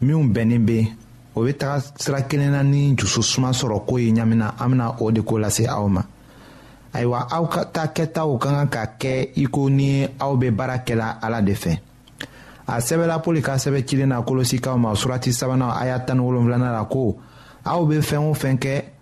minw bɛnnen bɛ o bɛ taga sira kelen na ni dusu suma sɔrɔ ko ye ɲamina an bɛna o de ko lase aw ma ayiwa aw ka taa kɛtaw ka kan ka kɛ i ko ni aw bɛ baara kɛla ala de fɛ a sɛbɛla poli ka sɛbɛn cilen na kolosikaw ma surati sabanan a y'a tan ni wolonwulanan la ko aw bɛ fɛn o fɛn kɛ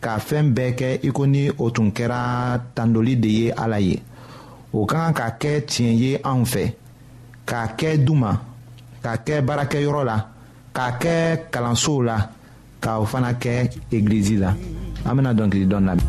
ka fɛɛn bɛɛ kɛ i ko ni o tun kɛra tandoli de ye ala ye o ka kan ka kɛ tiɲɛ ye anw fɛ k'a kɛ du ma k'a kɛ baarakɛyɔrɔ la k'a kɛ kalansow la k'a o fana kɛ egilizi la an bɛna dɔnkili dɔn lamɛn.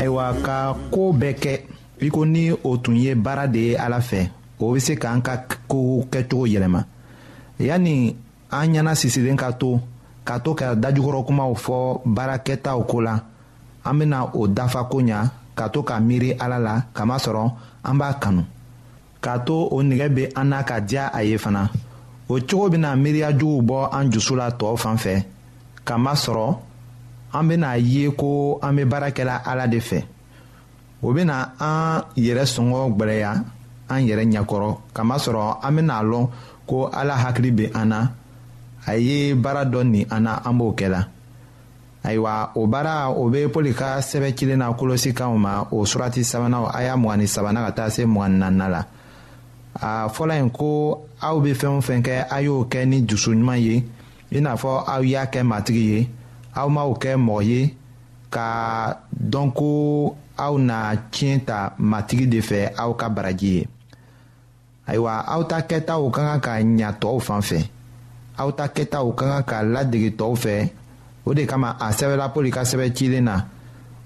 ayiwa ka koo bɛɛ kɛ i ko ni o tun ye baara de ye ala fɛ o bɛ se k'an ka kow kɛcogo yɛlɛma yanni an ɲɛna sisilen ka to ka to ka dajukɔrɔ kumaw fɔ baara kɛtaw ko la an bɛna o dafa ko ɲa ka to ka miiri ala la kamasɔrɔ an b'a kanu k'a to o nɛgɛ bɛ an na ka diya a ye fana o cogo bɛna miiriya juguw bɔ an dusu la tɔw fan fɛ k'a masɔrɔ an bɛna a ye ko an bɛ baara kɛla ala de fɛ o bɛna an yɛrɛ sɔngɔ gɛlɛya an yɛrɛ ɲɛkɔrɔ k'a masɔrɔ an bɛna a lɔn ko ala hakili bɛ an na a ye baara dɔ nin an na an b'o kɛ la. ayiwa o baara o bɛ pɔli ka sɛbɛn cilen na kolosi kanw ma o surati sabanan a y'a mugan ni sabanan ka taa se mugan ni naaninan la a fɔla yen ko aw bɛ fɛn o fɛn kɛ a y'o kɛ ni dusu ɲuman ye i n'a fɔ aw y'a kɛ matigi ye aw m'aw kɛ mɔgɔ ye ka dɔn ko aw na tiɲɛ ta matigi de fɛ aw ka baraji ye ayiwa aw ta kɛtaw ka kan ka ɲa tɔw fan fɛ aw ta kɛtaw ka kan ka ladege tɔw fɛ o de kama a sɛbɛla pɔli ka sɛbɛn cilen na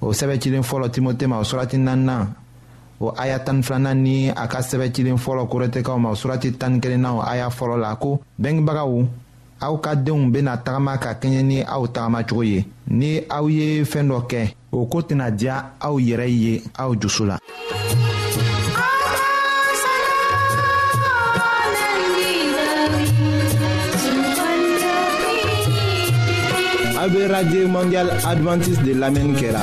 o sɛbɛn cilen fɔlɔ timote ma o surati naaninan o aya tan ni filanan ni a ka sɛbɛn cilen fɔlɔ korɛtɛkaw ma o surati tan ni kelenna o aya fɔlɔ la ko bɛngebagaw aw ka denw bena tagama ka kɛɲɛ ni aw tagamacogo ye ni aw ye fɛɛn dɔ kɛ o ko tɛna diya aw yɛrɛ ye aw dusu la. a bɛ radio mondial adventiste de lamɛnni kɛra.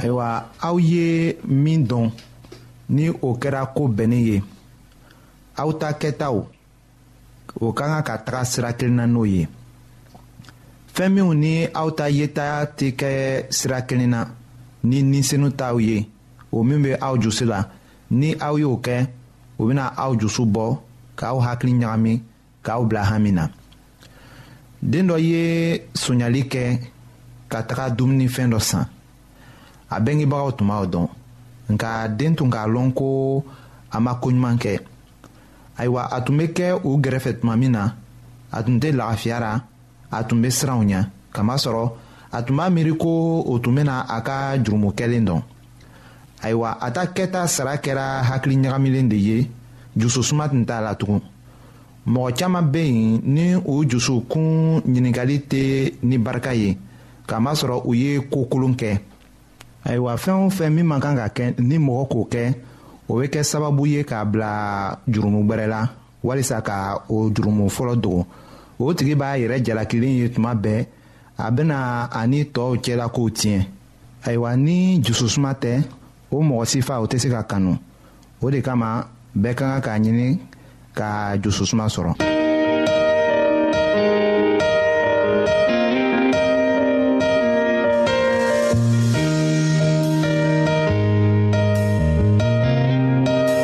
ayiwa aw ye min dɔn ni o kɛra ko bɛnnen ye aw ta kɛtaw o ka kan ka taga sira kelen na n'o ye fɛn minnu ni aw ta yeta tɛ kɛ sira kelen na ni ninsenu taw ye o min bɛ aw jusi la ni aw y'o kɛ o bɛna aw jusu bɔ k'aw hakili ɲagami k'aw bila hami na den dɔ ye sonyali kɛ ka taga dumunifɛn dɔ san a bɛngebagaw tun b'aw dɔn nka den tun k'a lɔn ko a ma koɲuman kɛ ayiwa a tun bɛ kɛ u gɛrɛfɛ tuma min na a tun tɛ lagafiyara a tun bɛ siranw ɲɛ kamasɔrɔ a tun b'a miiri ko o tun bɛna a ka jurumu kɛlen dɔn ayiwa a ta kɛta sara kɛra hakili ɲagamilen de ye jususuma tun t'a la tugun mɔgɔ caman bɛ yen ni u jusukun ɲininkali tɛ ni barika ye k'a masɔrɔ u ye ko kolon kɛ ayiwa fɛn o fɛn min man kan ka kɛ ni mɔgɔ k'o kɛ o bɛ kɛ sababu ye k'a bila jurumu wɛrɛ la walisa ka o jurumu fɔlɔ dogo o tigi b'a yɛrɛ jalakilen ye tuma bɛɛ a bɛna a ni tɔw cɛla kow tiɲɛ ayiwa ni jususuma tɛ o mɔgɔ sifa o tɛ se ka kanu o de kama bɛɛ ka kan k'a ɲini ka jususuma sɔrɔ.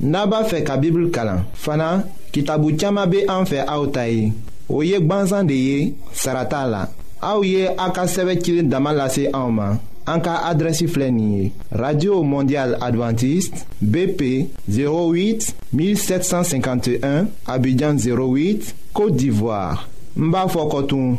n'a b'a fɛ ka bibulu kalan fana kitabu caman bɛ an fɛ aw ta ye o ye gbansan de ye sara t'a la aw ye a ka sɛbɛn cilen dama lase anw ma an ka adrɛsi filɛ nin ye radio mondial adventiste bp 08 1751 abidjan 08 côte d'ivoire n b'a fɔ kɔtun.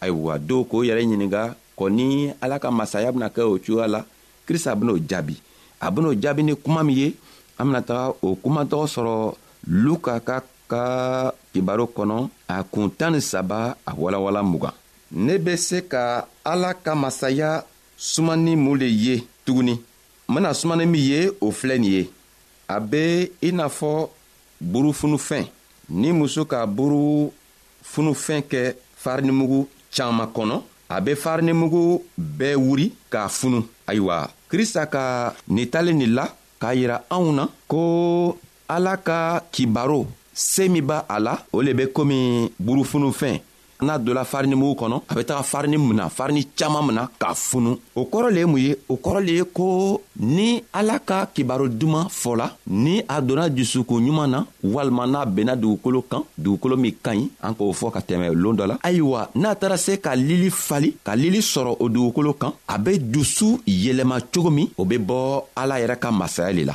ayiwa do k'o yɛrɛ ɲininga kɔ ni ala ka masaya bena kɛ o cogoya la krista ben'o jaabi a ben'o jaabi ni kuma min ye an bena taga o kuma tɔgɔ sɔrɔ luka ka ka kibaro kɔnɔ a kun tan ni saba a walawala mugan ne be se ka ala ka masaya sumani mun le ye tuguni n bena sumani min ye o filɛ nin ye a be i n'a fɔ burufunufɛn ni muso ka buru funufɛn kɛ farinimugu caman kɔnɔ a bɛ farinimugu bɛɛ wuri k'a funu ayiwa krista ka nin talen nin la k'a yira anw na ko ala ka kibaro se min b'a a la o le bɛ komi burufunufɛn n'a donna farinimugu kɔnɔ a bɛ taga farini mina farini caman mina k'a funu o kɔrɔ le ye mun ye o kɔrɔ le ye ko ni ala ka kibaru duman fɔla ni a donna dusukun ɲuman na walima n'a benna dugukolo kan dugukolo min ka ɲi an k'o fɔ ka tɛmɛ loon dɔ la ayiwa n'a taara se ka lili fali ka lili sɔrɔ o dugukolo kan a be dusu yɛlɛma cogo min o be bɔ ala yɛrɛ ka masaya le la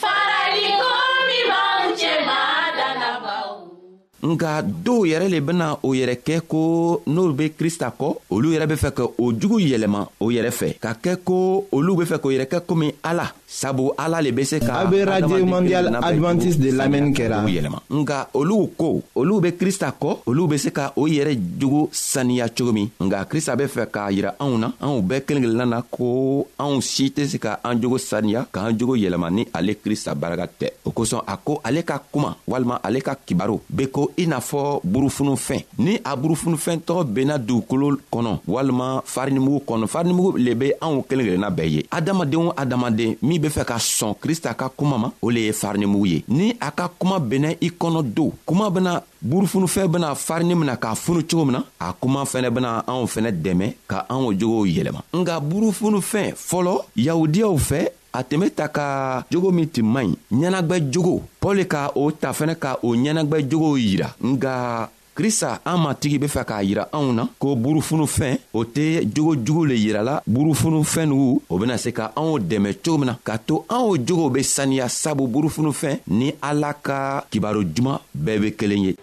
farali ko min b'aw cɛma dannabaaw. nka dɔw yɛrɛ le bɛna o yɛrɛ kɛ ko n'olu bɛ krista kɔ olu yɛrɛ bɛ fɛ ka o jugu yɛlɛma o yɛrɛ fɛ ka kɛ ko olu bɛ fɛ k'o yɛrɛ kɛ komi ala sabu ala le bɛ se ka. a bɛ radio mondial adventiste de lamɛnni kɛra. nka olu ko olu be krista kɔ olu be se ka o yɛrɛ jogo saniya cogo min nka krista be fɛ k'a yira anw na anw bɛɛ kelen kelenna na ko anw si tɛ se ka an jogo saniya k'an jogo yɛlɛma ni ale krista baraka tɛ o kosɔn a ko ale ka kuma walima ale ka kibaru be ko i n'a fɔ burufunu fɛn ni a burufunufɛntɔ benna dugukolo kɔnɔ walima farinimugu kɔnɔ farinimugu le be anw kelen kelenna bɛɛ ye adamaden o adamaden min be fɛ ka sɔn krista ka kuma ma o le ye farinimugu ye ni a ka kuma benna i kɔnɔ do kuma bena burufunufɛn bena farini mina k'a funu cogo min na a kuma fɛnɛ bena anw fɛnɛ dɛmɛ ka anw jogow yɛlɛma nka burufunufɛn fɔlɔ yahudiyaw fɛ a tun be ta ka jogo min tun man ɲi ɲɛnagwɛ jogo pɔli ka o ta fɛnɛ ka o ɲɛnagwɛ jogow yira nga krista an matigi be fɛ k'a yira anw na ko burufunufɛn o tɛ jogo jugu le yirala burufunufɛn nugu o bena se ka anw dɛmɛ cogo min na k'a to anw jogow be saniya sabu burufunufɛn ni ala ka kibaro juman bɛɛ be kelen ye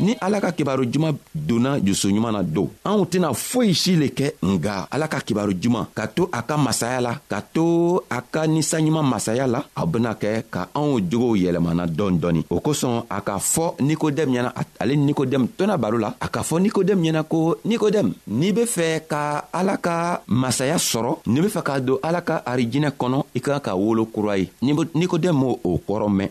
ni ala ka kibaru juman donna jusu ɲuman na don anw tɛna foyi si le kɛ nga ala ka kibaru juman ka to a ka masaya la ka to a ka ninsanɲuman masaya la a bena kɛ ka anw jogow yɛlɛmana dɔɔni dɔɔni o kosɔn a k'a fɔ nikodɛmu ɲɛna ale ni nikodɛmu tɔna baro la a k'a fɔ nikodɛmu ɲɛna ko nikodɛmu n'i be fɛ ka ala ka masaya sɔrɔ n'i be fɛ ka don ala ka arijinɛ kɔnɔ i ka ka wolo kura ye nikodɛmu o kɔrɔ mɛn